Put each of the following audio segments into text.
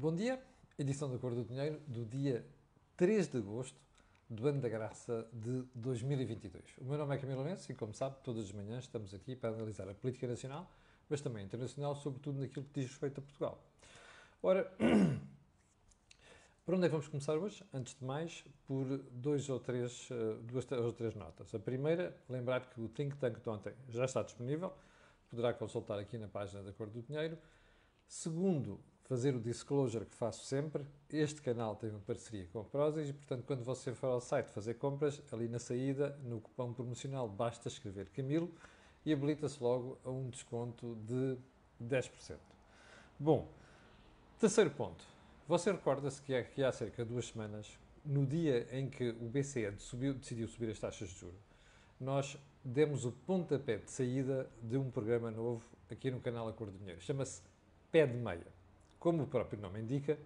Bom dia, edição da Cor do Dinheiro do dia 3 de agosto do ano da graça de 2022. O meu nome é Camilo Lourenço e, como sabe, todas as manhãs estamos aqui para analisar a política nacional, mas também internacional, sobretudo naquilo que diz respeito a Portugal. Ora, por onde é que vamos começar hoje? Antes de mais, por dois ou três, eh, duas ou três notas. A primeira, lembrar que o Think Tank de ontem já está disponível, poderá consultar aqui na página da Cor do Dinheiro. Segundo, fazer o disclosure que faço sempre. Este canal tem uma parceria com a Prozis e, portanto, quando você for ao site fazer compras, ali na saída, no cupom promocional, basta escrever Camilo e habilita-se logo a um desconto de 10%. Bom, terceiro ponto. Você recorda-se que, que há cerca de duas semanas, no dia em que o BCE subiu, decidiu subir as taxas de juros, nós demos o pontapé de saída de um programa novo aqui no canal Acordo Dinheiro. Chama-se Pé de Meia como o próprio nome indica,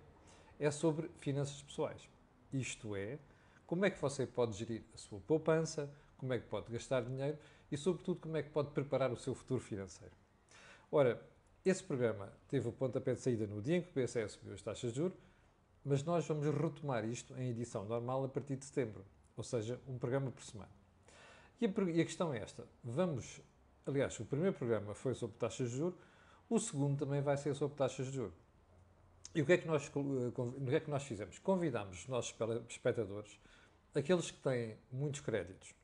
é sobre finanças pessoais. Isto é, como é que você pode gerir a sua poupança, como é que pode gastar dinheiro e, sobretudo, como é que pode preparar o seu futuro financeiro. Ora, esse programa teve o pontapé de saída no dia em que o BCE subiu as taxas de juros, mas nós vamos retomar isto em edição normal a partir de setembro, ou seja, um programa por semana. E a, e a questão é esta: vamos, aliás, o primeiro programa foi sobre taxas de juros, o segundo também vai ser sobre taxas de juros. E o que é que nós, o que é que nós fizemos? Convidámos os nossos espectadores, aqueles que têm muitos créditos,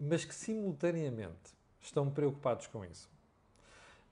mas que simultaneamente estão preocupados com isso.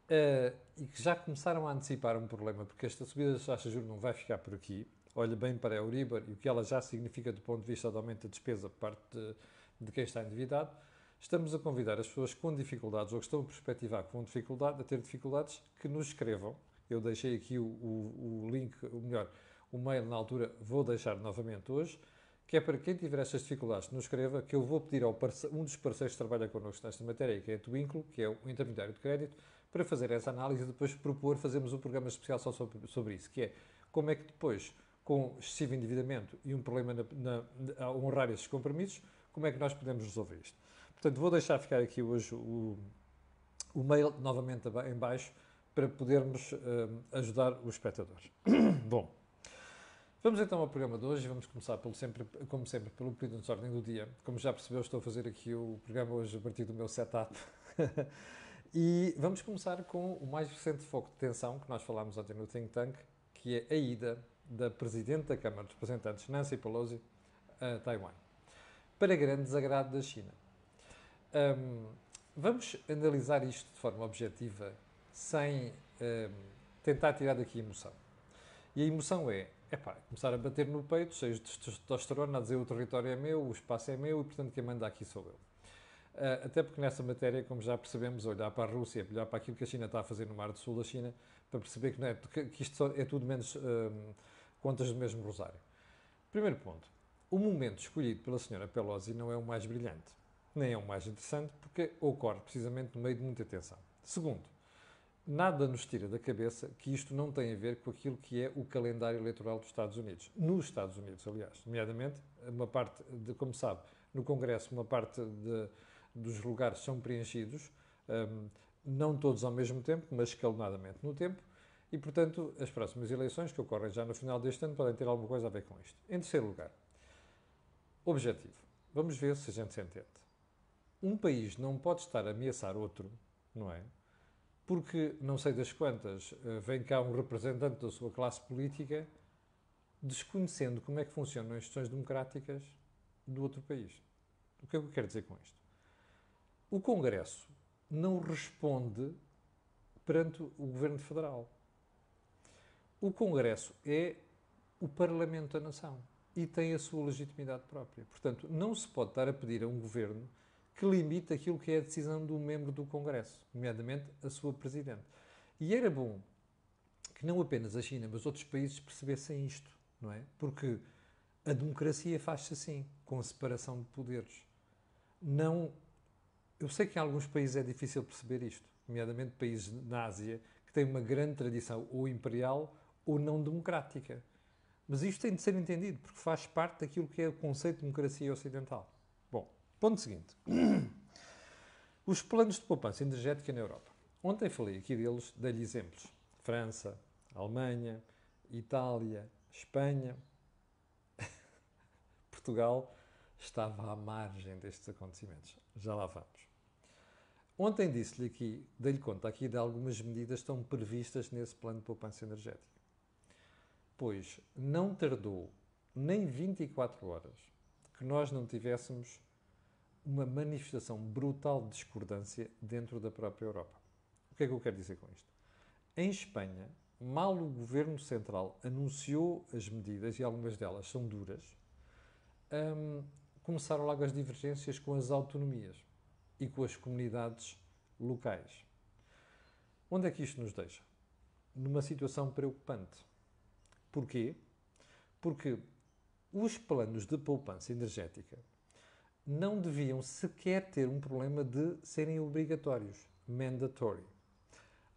Uh, e que já começaram a antecipar um problema, porque esta subida das taxas de juros não vai ficar por aqui. Olha bem para a Euribor e o que ela já significa do ponto de vista do aumento da despesa por parte de, de quem está endividado. Estamos a convidar as pessoas com dificuldades ou que estão a perspectivar com dificuldade, a ter dificuldades, que nos escrevam eu deixei aqui o, o, o link, ou melhor, o mail na altura, vou deixar novamente hoje, que é para quem tiver estas dificuldades, nos escreva, que eu vou pedir ao um dos parceiros que trabalha connosco nesta matéria, que é a Twinkle, que é o intermediário de crédito, para fazer essa análise e depois propor fazermos um programa especial só sobre, sobre isso, que é como é que depois, com excessivo endividamento e um problema na, na, a honrar esses compromissos, como é que nós podemos resolver isto. Portanto, vou deixar ficar aqui hoje o, o mail novamente em baixo, para podermos uh, ajudar os espectadores. Bom, vamos então ao programa de hoje vamos começar, pelo sempre, como sempre, pelo pedido de ordem do dia. Como já percebeu, estou a fazer aqui o programa hoje a partir do meu setup. e vamos começar com o mais recente foco de tensão que nós falámos ontem no Think Tank, que é a ida da Presidente da Câmara dos Representantes, Nancy Pelosi, a Taiwan, para grande desagrado da China. Um, vamos analisar isto de forma objetiva sem um, tentar tirar daqui emoção. E a emoção é, é pá, começar a bater no peito, cheio de testosterona, a dizer o território é meu, o espaço é meu e, portanto, quem manda aqui sou eu. Uh, até porque nessa matéria, como já percebemos, olhar para a Rússia, olhar para aquilo que a China está a fazer no Mar do Sul da China, para perceber que, não é, que isto é tudo menos um, contas do mesmo rosário. Primeiro ponto. O momento escolhido pela senhora Pelosi não é o mais brilhante, nem é o mais interessante, porque ocorre precisamente no meio de muita tensão. Segundo, nada nos tira da cabeça que isto não tem a ver com aquilo que é o calendário eleitoral dos Estados Unidos. Nos Estados Unidos, aliás. Nomeadamente, uma parte, de, como sabe, no Congresso, uma parte de, dos lugares são preenchidos, um, não todos ao mesmo tempo, mas escalonadamente no tempo, e, portanto, as próximas eleições, que ocorrem já no final deste ano, podem ter alguma coisa a ver com isto. Em terceiro lugar, objetivo. Vamos ver se a gente se entende. Um país não pode estar a ameaçar outro, não é? Porque, não sei das quantas, eh, vem cá um representante da sua classe política desconhecendo como é que funcionam as instituições democráticas do outro país. O que é que eu quero dizer com isto? O Congresso não responde perante o Governo Federal. O Congresso é o Parlamento da Nação e tem a sua legitimidade própria. Portanto, não se pode estar a pedir a um governo que limita aquilo que é a decisão do membro do Congresso, nomeadamente a sua Presidente. E era bom que não apenas a China, mas outros países percebessem isto, não é? Porque a democracia faz-se assim, com a separação de poderes. Não. Eu sei que em alguns países é difícil perceber isto, nomeadamente países na Ásia, que têm uma grande tradição ou imperial ou não democrática. Mas isto tem de ser entendido, porque faz parte daquilo que é o conceito de democracia ocidental. Ponto seguinte. Os planos de poupança energética na Europa. Ontem falei aqui deles, dei-lhe exemplos. França, Alemanha, Itália, Espanha, Portugal estava à margem destes acontecimentos. Já lá vamos. Ontem disse-lhe aqui, dei-lhe conta aqui de algumas medidas que estão previstas nesse plano de poupança energética. Pois não tardou nem 24 horas que nós não tivéssemos uma manifestação brutal de discordância dentro da própria Europa. O que é que eu quero dizer com isto? Em Espanha, mal o governo central anunciou as medidas, e algumas delas são duras, hum, começaram logo as divergências com as autonomias e com as comunidades locais. Onde é que isto nos deixa? Numa situação preocupante. Porquê? Porque os planos de poupança energética não deviam sequer ter um problema de serem obrigatórios, mandatory.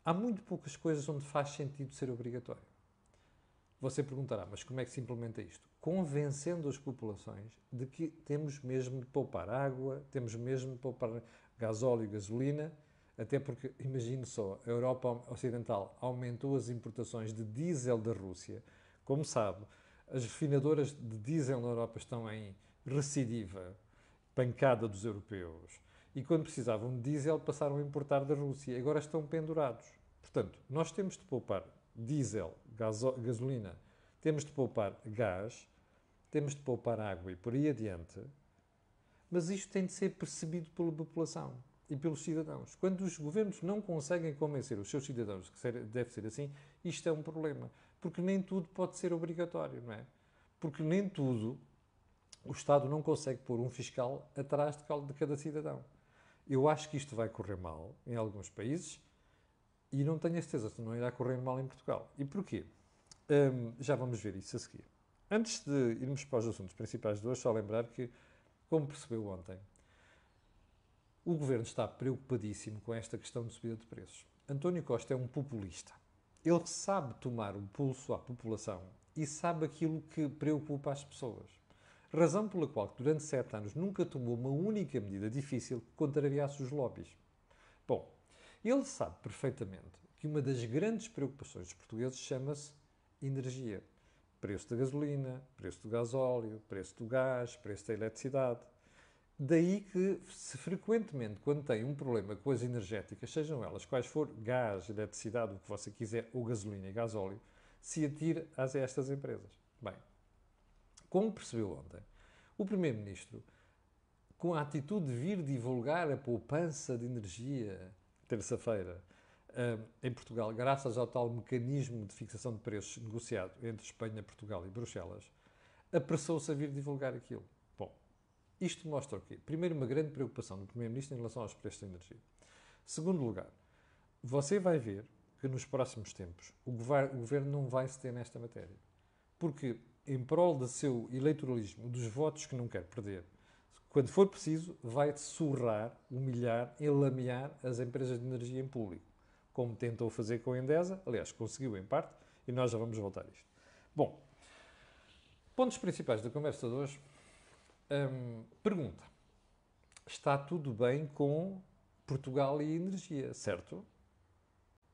Há muito poucas coisas onde faz sentido ser obrigatório. Você perguntará, mas como é que se implementa isto? Convencendo as populações de que temos mesmo de poupar água, temos mesmo de poupar gasóleo e gasolina, até porque, imagine só, a Europa Ocidental aumentou as importações de diesel da Rússia. Como sabe, as refinadoras de diesel na Europa estão em recidiva, pancada dos europeus. E quando precisavam de diesel, passaram a importar da Rússia. Agora estão pendurados. Portanto, nós temos de poupar diesel, gasolina, temos de poupar gás, temos de poupar água e por aí adiante. Mas isto tem de ser percebido pela população e pelos cidadãos. Quando os governos não conseguem convencer os seus cidadãos que deve ser assim, isto é um problema. Porque nem tudo pode ser obrigatório, não é? Porque nem tudo o Estado não consegue pôr um fiscal atrás de cada cidadão. Eu acho que isto vai correr mal em alguns países e não tenho a certeza se não irá correr mal em Portugal. E porquê? Um, já vamos ver isso a seguir. Antes de irmos para os assuntos principais de hoje, só lembrar que, como percebeu ontem, o governo está preocupadíssimo com esta questão de subida de preços. António Costa é um populista. Ele sabe tomar o pulso à população e sabe aquilo que preocupa as pessoas. Razão pela qual, durante sete anos, nunca tomou uma única medida difícil que contrariasse os lobbies. Bom, ele sabe perfeitamente que uma das grandes preocupações dos portugueses chama-se energia. Preço da gasolina, preço do gasóleo, preço do gás, preço da eletricidade. Daí que, se frequentemente, quando tem um problema com as energéticas, sejam elas quais for, gás, eletricidade, o que você quiser, ou gasolina e gasóleo, se atire a estas empresas. Bem, como percebeu ontem, o Primeiro-Ministro, com a atitude de vir divulgar a poupança de energia, terça-feira, eh, em Portugal, graças ao tal mecanismo de fixação de preços negociado entre Espanha, Portugal e Bruxelas, apressou-se a vir divulgar aquilo. Isto mostra o quê? Primeiro, uma grande preocupação do Primeiro-Ministro em relação aos preços da energia. Segundo lugar, você vai ver que nos próximos tempos o governo não vai se ter nesta matéria. Porque, em prol do seu eleitoralismo, dos votos que não quer perder, quando for preciso, vai surrar, humilhar, enlamear as empresas de energia em público. Como tentou fazer com a Endesa, aliás, conseguiu em parte, e nós já vamos voltar a isto. Bom, pontos principais da conversa de hoje. Hum, pergunta: está tudo bem com Portugal e energia, certo?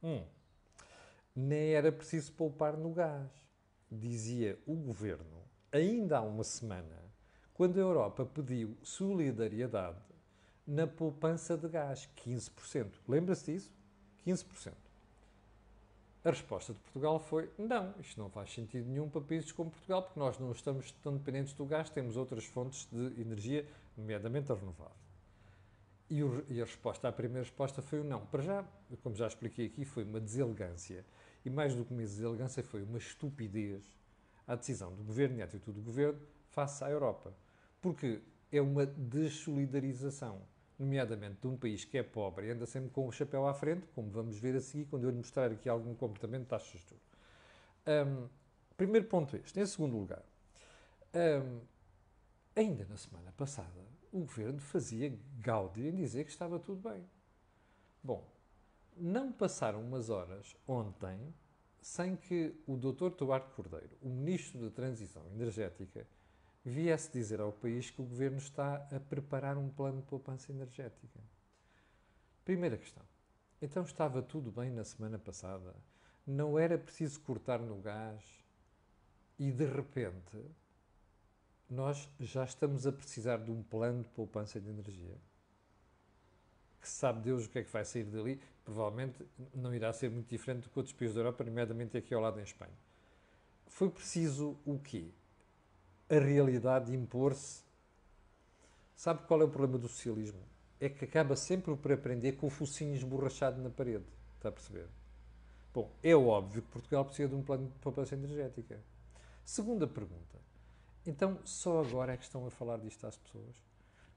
Hum. Nem era preciso poupar no gás, dizia o governo ainda há uma semana, quando a Europa pediu solidariedade na poupança de gás, 15%. Lembra-se disso? 15%. A resposta de Portugal foi: não, isto não faz sentido nenhum para países como Portugal, porque nós não estamos tão dependentes do gás, temos outras fontes de energia, nomeadamente a renovável. E, a resposta, a primeira resposta foi o não. Para já, como já expliquei aqui, foi uma deselegância. E mais do que uma deselegância, foi uma estupidez a decisão do governo e a atitude do governo face à Europa. Porque é uma dessolidarização nomeadamente de um país que é pobre e anda sempre com o chapéu à frente, como vamos ver a seguir, quando eu lhe mostrar aqui algum comportamento de taxas de juros. Um, primeiro ponto este. Em segundo lugar, um, ainda na semana passada, o governo fazia gáudio em dizer que estava tudo bem. Bom, não passaram umas horas ontem sem que o Dr. Duarte Cordeiro, o Ministro da Transição Energética, viesse dizer ao país que o governo está a preparar um plano de poupança energética. Primeira questão. Então estava tudo bem na semana passada? Não era preciso cortar no gás? E de repente, nós já estamos a precisar de um plano de poupança de energia. Que sabe Deus o que é que vai sair dali. Provavelmente não irá ser muito diferente do que outros países da Europa, nomeadamente aqui ao lado em Espanha. Foi preciso o quê? A realidade impor-se. Sabe qual é o problema do socialismo? É que acaba sempre por aprender com o focinho esborrachado na parede. Está a perceber? Bom, é óbvio que Portugal precisa de um plano de poupança energética. Segunda pergunta. Então, só agora é que estão a falar disto às pessoas?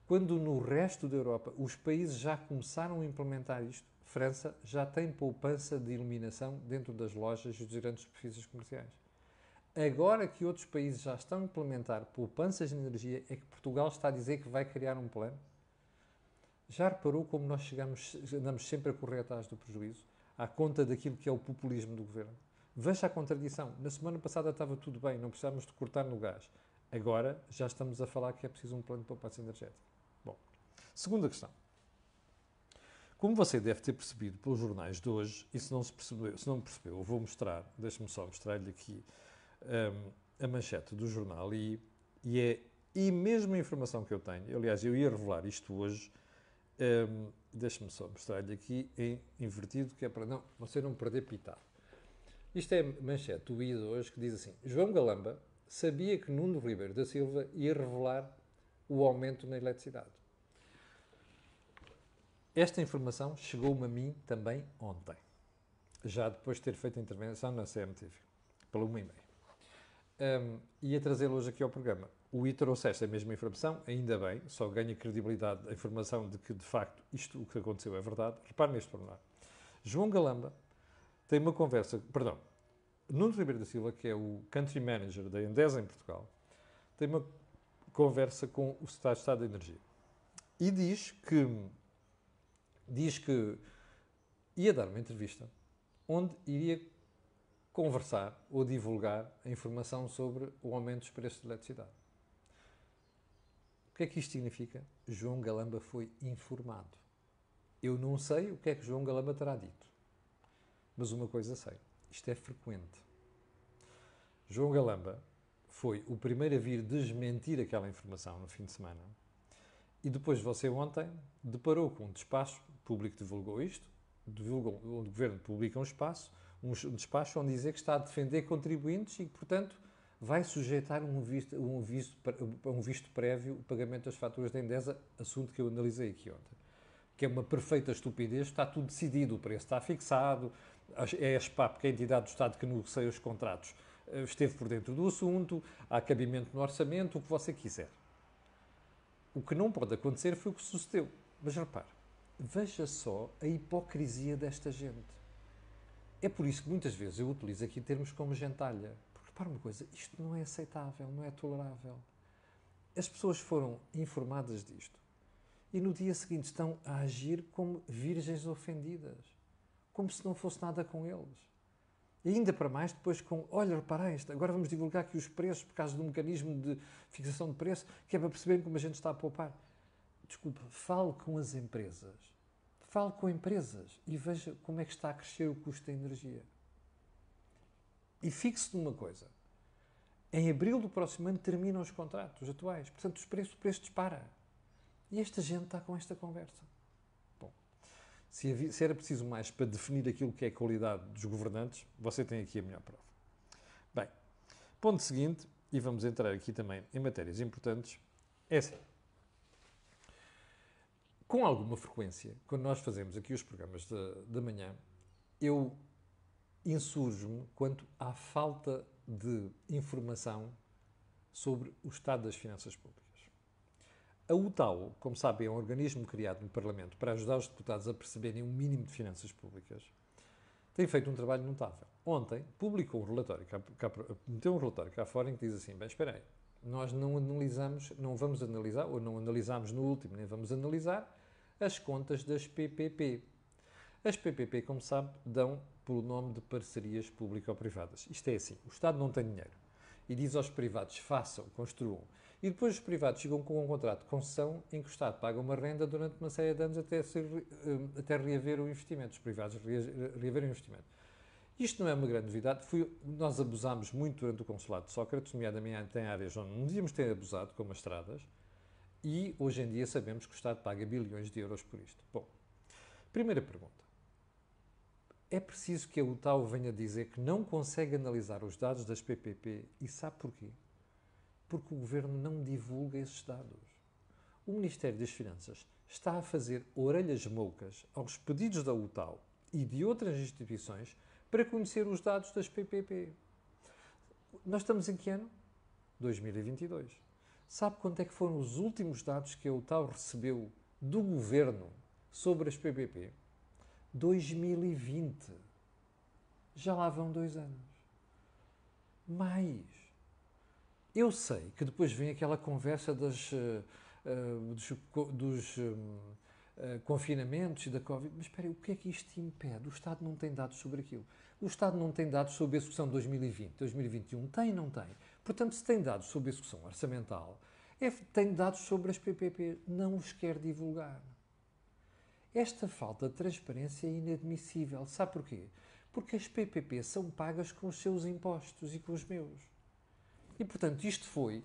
Quando no resto da Europa os países já começaram a implementar isto, França já tem poupança de iluminação dentro das lojas e dos grandes superfícies comerciais. Agora que outros países já estão a implementar poupanças de energia, é que Portugal está a dizer que vai criar um plano? Já reparou como nós chegamos, andamos sempre a correr atrás do prejuízo, à conta daquilo que é o populismo do governo? Veja a contradição. Na semana passada estava tudo bem, não precisávamos de cortar no gás. Agora já estamos a falar que é preciso um plano de poupança energética. Segunda questão. Como você deve ter percebido pelos jornais de hoje, e se não, se percebeu, se não percebeu, eu vou mostrar, deixe-me só mostrar-lhe aqui um, a manchete do jornal, e, e é e mesmo a informação que eu tenho, aliás, eu ia revelar isto hoje, um, deixe-me só mostrar-lhe aqui em invertido, que é para não, você não perder pitado. Isto é manchete do IA de hoje que diz assim: João Galamba sabia que Nuno Ribeiro da Silva ia revelar o aumento na eletricidade. Esta informação chegou-me a mim também ontem, já depois de ter feito a intervenção na CMTV, pela uma e meia. Um, ia trazê-lo hoje aqui ao programa. O I trouxe esta mesma informação, ainda bem, só ganha credibilidade a informação de que, de facto, isto, o que aconteceu é verdade. Repare neste pormenor. João Galamba tem uma conversa, perdão, Nuno Ribeiro da Silva, que é o Country Manager da Endesa em Portugal, tem uma conversa com o Secretário de Estado da Energia e diz que diz que ia dar uma entrevista onde iria conversar ou divulgar a informação sobre o aumento dos preços de eletricidade. O que é que isto significa? João Galamba foi informado. Eu não sei o que é que João Galamba terá dito, mas uma coisa sei isto é frequente. João Galamba foi o primeiro a vir desmentir aquela informação no fim de semana. E depois você ontem deparou com um despacho, público divulgou isto, divulgou, o governo publica um espaço, um despacho onde dizer que está a defender contribuintes e que, portanto, vai sujeitar um visto, um visto, um visto prévio o pagamento das faturas da Endesa, assunto que eu analisei aqui ontem. Que é uma perfeita estupidez, está tudo decidido, o preço está fixado, é a SPAP, que é a entidade do Estado que negocia os contratos, eh, esteve por dentro do assunto, há cabimento no orçamento, o que você quiser. O que não pode acontecer foi o que sucedeu. Mas repare, veja só a hipocrisia desta gente. É por isso que muitas vezes eu utilizo aqui termos como gentalha. Porque repare uma coisa, isto não é aceitável, não é tolerável. As pessoas foram informadas disto e no dia seguinte estão a agir como virgens ofendidas como se não fosse nada com eles. E ainda para mais, depois com, olha, repara isto, agora vamos divulgar aqui os preços por causa do mecanismo de fixação de preço, que é para perceber como a gente está a poupar. Desculpa, fale com as empresas. Fale com empresas e veja como é que está a crescer o custo da energia. E fixe numa coisa. Em abril do próximo ano terminam os contratos atuais. Portanto, os preços, o preço dispara. E esta gente está com esta conversa. Se, havia, se, era preciso mais para definir aquilo que é a qualidade dos governantes, você tem aqui a melhor prova. Bem, ponto seguinte, e vamos entrar aqui também em matérias importantes, é assim. Com alguma frequência, quando nós fazemos aqui os programas da manhã, eu insurjo-me quanto à falta de informação sobre o estado das finanças públicas. A UTAU, como sabem, é um organismo criado no Parlamento para ajudar os deputados a perceberem um mínimo de finanças públicas. Tem feito um trabalho notável. Ontem publicou um relatório, cá, cá, meteu um relatório cá fora em que diz assim: bem, espera aí, nós não analisamos, não vamos analisar, ou não analisámos no último, nem vamos analisar, as contas das PPP. As PPP, como sabe, dão pelo nome de parcerias público-privadas. Isto é assim: o Estado não tem dinheiro e diz aos privados: façam, construam e depois os privados chegam com um contrato de concessão em que o Estado paga uma renda durante uma série de anos até, eh, até reaver o investimento, os privados reaverem o investimento. Isto não é uma grande novidade. Fui, nós abusámos muito durante o consulado de Sócrates, nomeadamente em áreas onde não devíamos ter abusado, como as estradas, e hoje em dia sabemos que o Estado paga bilhões de euros por isto. Bom, primeira pergunta. É preciso que a UTAU venha dizer que não consegue analisar os dados das PPP e sabe porquê? Porque o governo não divulga esses dados. O Ministério das Finanças está a fazer orelhas moucas aos pedidos da UTAU e de outras instituições para conhecer os dados das PPP. Nós estamos em que ano? 2022. Sabe quanto é que foram os últimos dados que a UTAU recebeu do governo sobre as PPP? 2020. Já lá vão dois anos. Mais. Eu sei que depois vem aquela conversa das, uh, dos, dos um, uh, confinamentos e da Covid. Mas espera aí, o que é que isto impede? O Estado não tem dados sobre aquilo. O Estado não tem dados sobre a execução de 2020, 2021. Tem, não tem. Portanto, se tem dados sobre execução orçamental, é, tem dados sobre as PPP. Não os quer divulgar. Esta falta de transparência é inadmissível. Sabe porquê? Porque as PPP são pagas com os seus impostos e com os meus. E, portanto, isto foi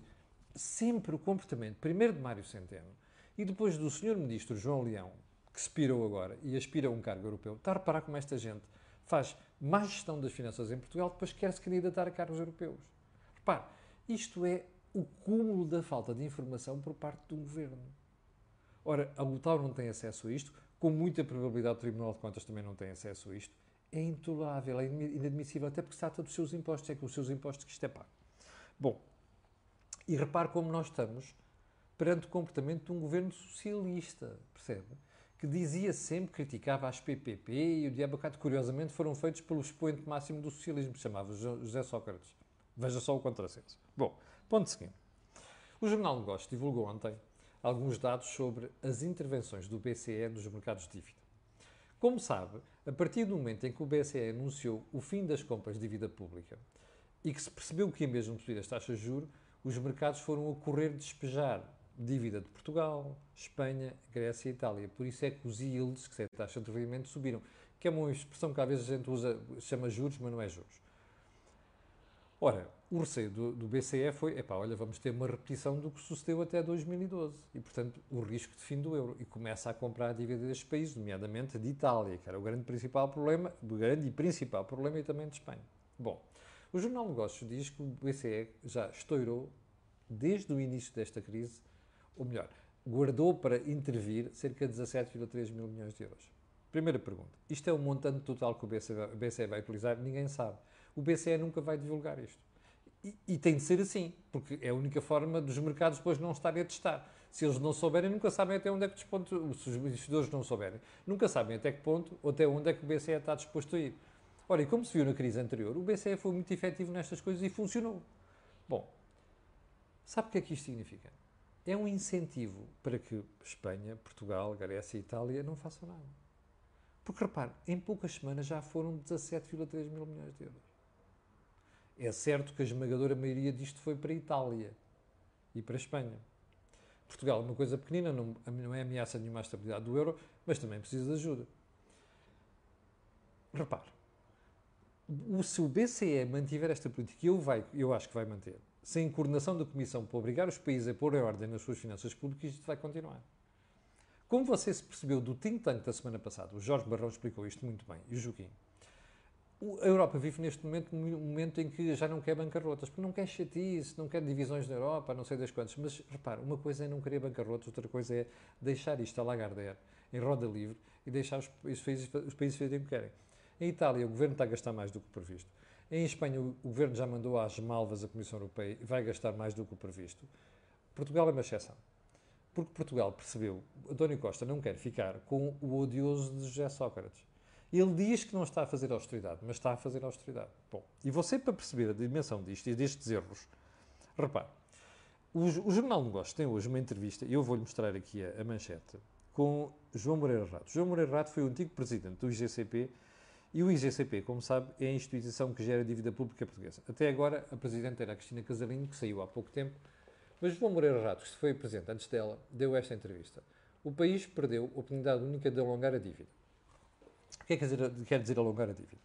sempre o comportamento, primeiro de Mário Centeno e depois do Sr. Ministro João Leão, que expirou agora e aspira a um cargo europeu. Está a reparar como esta gente faz má gestão das finanças em Portugal, depois quer se candidatar a cargos europeus. Repare, isto é o cúmulo da falta de informação por parte do governo. Ora, a UTAU não tem acesso a isto, com muita probabilidade o Tribunal de Contas também não tem acesso a isto. É intolerável, é inadmissível, até porque se trata dos seus impostos, é com os seus impostos que isto é pago. Bom, e repare como nós estamos perante o comportamento de um governo socialista, percebe? Que dizia sempre, criticava as PPP e o diabo curiosamente, foram feitos pelo expoente máximo do socialismo, chamava José Sócrates. Veja só o contrassenso. Bom, ponto seguinte. O Jornal Negócios divulgou ontem alguns dados sobre as intervenções do BCE nos mercados de dívida. Como sabe, a partir do momento em que o BCE anunciou o fim das compras de dívida pública e que se percebeu que mesmo subir as taxas de juros, os mercados foram a correr despejar dívida de Portugal, Espanha, Grécia e Itália. Por isso é que os yields, que é a taxa de rendimento, subiram. Que é uma expressão que às vezes a gente usa, chama juros, mas não é juros. Ora, o receio do, do BCE foi, epá, olha, vamos ter uma repetição do que sucedeu até 2012 e, portanto, o risco de fim do euro. E começa a comprar a dívida destes países, nomeadamente de Itália, que era o grande principal problema, o grande e principal problema e também de Espanha. Bom, o Jornal Negócios diz que o BCE já estourou, desde o início desta crise, ou melhor, guardou para intervir cerca de 17,3 mil milhões de euros. Primeira pergunta. Isto é o montante total que o BCE vai utilizar? Ninguém sabe o BCE nunca vai divulgar isto. E, e, tem de ser assim, porque é a única forma dos mercados depois não estarem a testar. Se eles não souberem, nunca sabem até onde é que pontos, se os investidores não souberem, nunca sabem até que ponto ou até onde é que o BCE está disposto a ir. Ora, e como se viu na crise anterior, o BCE foi muito efetivo nestas coisas e funcionou. Bom, sabe o que é que isto significa? É um incentivo para que Espanha, Portugal, Grécia e Itália não façam nada. Porque repare, em poucas semanas já foram 17,3 mil milhões de euros. É certo que a esmagadora maioria disto foi para a Itália e para a Espanha. Portugal é uma coisa pequenina, não, não é ameaça nenhuma à estabilidade do euro, mas também precisa de ajuda. Repare, se o BCE mantiver esta política, eu, eu acho que vai manter, sem coordenação da Comissão para obrigar os países a pôr em ordem nas suas finanças públicas, isto vai continuar. Como você se percebeu do think tank da semana passada, o Jorge Barrão explicou isto muito bem, e o Joaquim, a Europa vive neste momento um momento em que já não quer bancarrotas, porque não quer chatice, não quer divisões na Europa, não sei das quantas. Mas repara, uma coisa é não querer bancarrotas, outra coisa é deixar isto a Lagardère em roda livre e deixar os, os, países, os países fazerem o que querem. Em Itália, o governo está a gastar mais do que previsto. Em Espanha, o governo já mandou às malvas a Comissão Europeia e vai gastar mais do que o previsto. Portugal é uma exceção. Porque Portugal percebeu, António Costa não quer ficar com o odioso de José Sócrates. Ele diz que não está a fazer austeridade, mas está a fazer austeridade. Bom, e você, para perceber a dimensão disto e destes erros, repare, o, o Jornal de Negócios tem hoje uma entrevista, e eu vou-lhe mostrar aqui a, a, manchete, com João Moreira Rato. João Moreira Rato foi o antigo presidente do IGCP, e o IGCP, como sabe, é a instituição que gera dívida pública portuguesa. Até agora, a presidente era a Cristina Casalinho, que saiu há pouco tempo, mas João Moreira Rato, que foi presidente antes dela, deu esta entrevista. O país perdeu a oportunidade única de alongar a dívida. O que é que quer dizer alongar a dívida?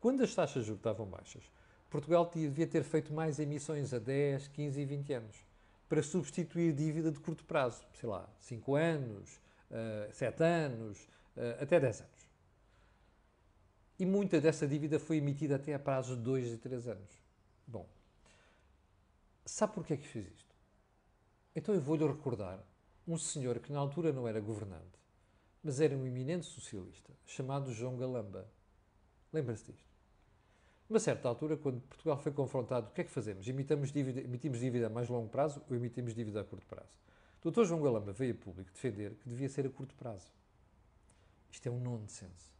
Quando as taxas de juros estavam baixas, Portugal devia ter feito mais emissões a 10, 15 e 20 anos para substituir dívida de curto prazo, sei lá, 5 anos, uh, eh, 7 anos, uh, até 10 anos. E muita dessa dívida foi emitida até a prazos de 2 e 3 anos. Bom, sabe porquê é que fiz isto? Então eu vou-lhe recordar um senhor que na altura não era governante, mas era um eminente socialista, chamado João Galamba. Lembra-se disto? Uma certa altura, quando Portugal foi confrontado, o que é que fazemos? Emitimos dívida, emitimos dívida a mais longo prazo ou emitimos dívida a curto prazo? O Dr. João Galamba veio a público defender que devia ser a curto prazo. Isto é um nonsense.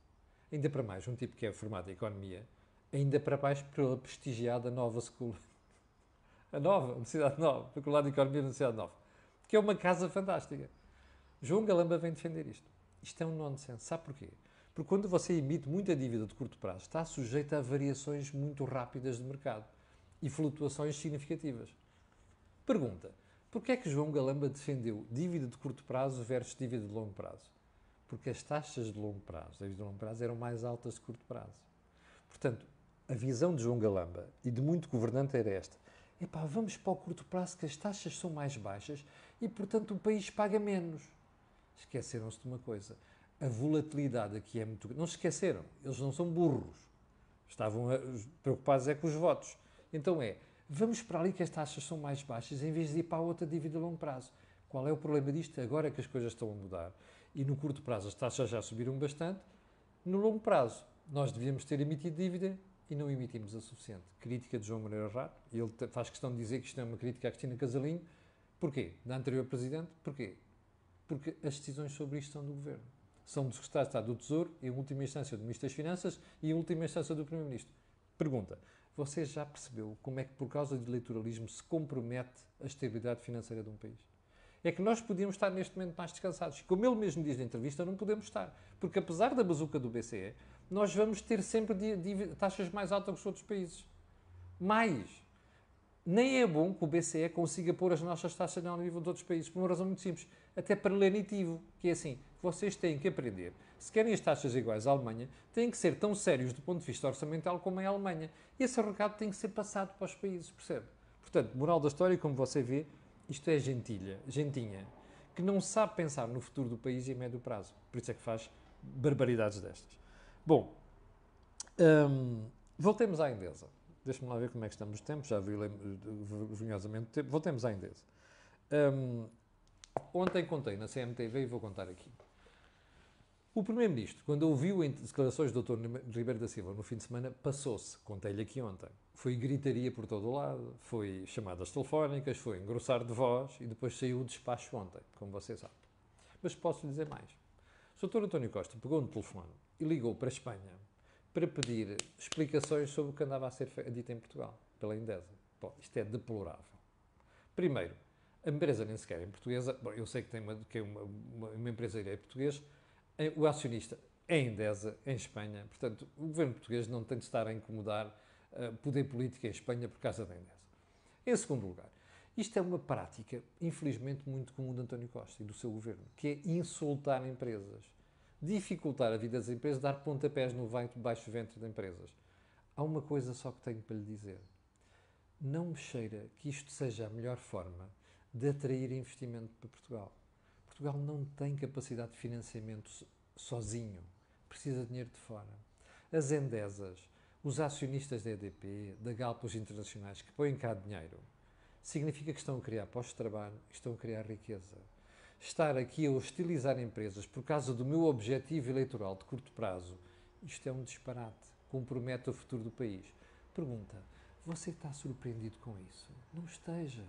Ainda para mais, um tipo que é formado em economia, ainda para mais pela prestigiada Nova School. A nova, Universidade Nova, Faculdade de Economia da Universidade Nova, que é uma casa fantástica. João Galamba vem defender isto. Isto é um nonsense. Sabe porquê? Porque quando você emite muita dívida de curto prazo, está sujeito a variações muito rápidas de mercado e flutuações significativas. Pergunta: porquê é que João Galamba defendeu dívida de curto prazo versus dívida de longo prazo? porque as taxas de longo prazo, de longo prazo eram mais altas de curto prazo. Portanto, a visão de João Galamba e de muito governante era esta. Epá, vamos para o curto prazo que as taxas são mais baixas e, portanto, o país paga menos. Esqueceram-se de uma coisa. A volatilidade aqui é muito... Não se esqueceram. Eles não são burros. Estavam preocupados é com os votos. Então é, vamos para ali que as taxas são mais baixas em vez de ir para a outra dívida a longo prazo. Qual é o problema disto? Agora que as coisas estão a mudar e no curto prazo as taxas já subiram bastante, no longo prazo nós devíamos ter emitido dívida e não emitimos a suficiente. Crítica de João Moreira Rato, ele faz questão de dizer que isto não é uma crítica à Cristina Casalinho. Porquê? Da anterior Presidente. Porquê? Porque as decisões sobre isto são do Governo. São do Secretário Estado do Tesouro, em última instância do Ministro das Finanças e em última instância do Primeiro-Ministro. Pergunta, você já percebeu como é que por causa de eleitoralismo se compromete a estabilidade financeira de um país? é que nós podíamos estar neste momento mais descansados. Como ele mesmo diz na entrevista, não podemos estar. Porque apesar da bazuca do BCE, nós vamos ter sempre taxas mais altas que os outros países. Mais. Nem é bom que o BCE consiga pôr as nossas taxas ao nível de outros países, por uma razão muito simples. Até para lenitivo, que é assim, vocês têm que aprender. Se querem as taxas iguais à Alemanha, têm que ser tão sérios do ponto de vista orçamental como é a Alemanha. E esse recado tem que ser passado para os países, percebe? Portanto, moral da história, como você vê, isto é gentilha, gentinha, que não sabe pensar no futuro do país e a médio prazo. Por isso é que faz barbaridades destas. Bom, hum, voltemos à Endesa. Deixa-me lá ver como é que estamos de tempo, já vi vergonhosamente tempo. Voltemos à Endesa. Hum, ontem contei na CMTV e vou contar aqui. O Primeiro-Ministro, quando ouviu as declarações do Dr. Ribeiro da Silva no fim de semana, passou-se, contei-lhe aqui ontem. Foi gritaria por todo o lado, foi chamadas telefónicas, foi engrossar de voz e depois saiu o despacho ontem, como vocês sabem. Mas posso dizer mais. O Dr. António Costa pegou no telefone e ligou para a Espanha para pedir explicações sobre o que andava a ser dito em Portugal, pela Endesa. Bom, isto é deplorável. Primeiro, a empresa nem sequer é portuguesa. Bom, eu sei que tem uma, que é uma, uma, uma empresa é portuguesa o acionista é Endesa, em Espanha. Portanto, o governo português não tem de estar a incomodar uh, poder político em Espanha por causa da Endesa. Em segundo lugar, isto é uma prática, infelizmente, muito comum de António Costa e do seu governo, que é insultar empresas, dificultar a vida das empresas, dar pontapés no baixo ventre de empresas. Há uma coisa só que tenho para lhe dizer. Não me cheira que isto seja a melhor forma de atrair investimento para Portugal. Portugal não tem capacidade de financiamento sozinho, precisa de dinheiro de fora. As Endesas, os acionistas da EDP, da Galp, os internacionais que põem cá dinheiro, significa que estão a criar postos de trabalho, estão a criar riqueza. Estar aqui a hostilizar empresas por causa do meu objetivo eleitoral de curto prazo, isto é um disparate, compromete o futuro do país. Pergunta, você está surpreendido com isso? Não esteja.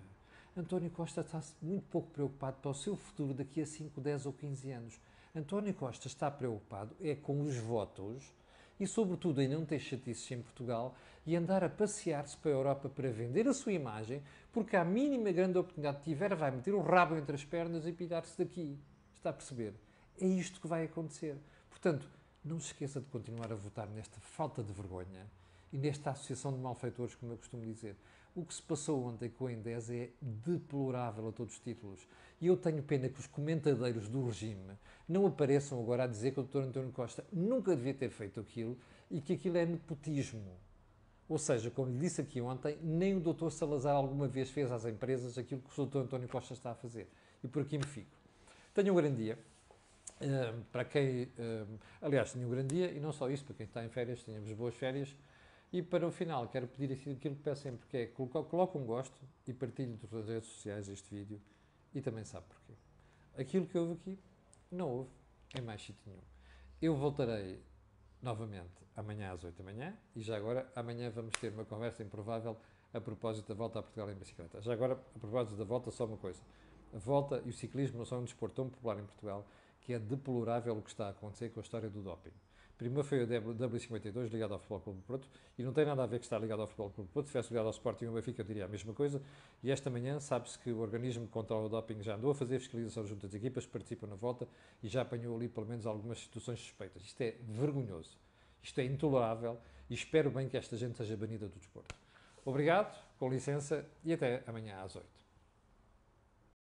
António Costa está muito pouco preocupado para o seu futuro daqui a 5, 10 ou 15 anos. António Costa está preocupado é com os votos e, sobretudo, em não ter chatices em Portugal e andar a passear-se para a Europa para vender a sua imagem, porque à mínima grande oportunidade que tiver, vai meter o rabo entre as pernas e pirar-se daqui. Está a perceber? É isto que vai acontecer. Portanto, não se esqueça de continuar a votar nesta falta de vergonha e nesta associação de malfeitores, como eu costumo dizer. O que se passou ontem com a Endesa é deplorável a todos os títulos. E eu tenho pena que os comentadeiros do regime não apareçam agora a dizer que o Dr. António Costa nunca devia ter feito aquilo e que aquilo é nepotismo. Ou seja, como lhe disse aqui ontem, nem o doutor Salazar alguma vez fez às empresas aquilo que o doutor António Costa está a fazer. E por aqui me fico. Tenho um grande dia. Uh, para quem, uh, aliás, tenho um grande dia e não só isso, para quem está em férias, tenhamos boas férias. E para o final, quero pedir aquilo que peço sempre, que é coloque um gosto e partilhe nas redes sociais este vídeo e também sabe porquê. Aquilo que houve aqui, não houve em mais sítio nenhum. Eu voltarei novamente amanhã às 8 da manhã e já agora amanhã vamos ter uma conversa improvável a propósito da volta a Portugal em bicicleta. Já agora, a propósito da volta, só uma coisa. A volta e o ciclismo não são um desporto tão popular em Portugal que é deplorável o que está a acontecer com a história do doping. Primeiro foi o W52 ligado ao Futebol Clube Porto e não tem nada a ver que está ligado ao Futebol Clube Porto. Se estivesse ligado ao Sporting ou Benfica, eu diria a mesma coisa. E esta manhã sabe-se que o organismo que controla o doping já andou a fazer fiscalização junto às equipas que participam na volta e já apanhou ali pelo menos algumas situações suspeitas. Isto é vergonhoso. Isto é intolerável e espero bem que esta gente seja banida do desporto. Obrigado, com licença e até amanhã às 8.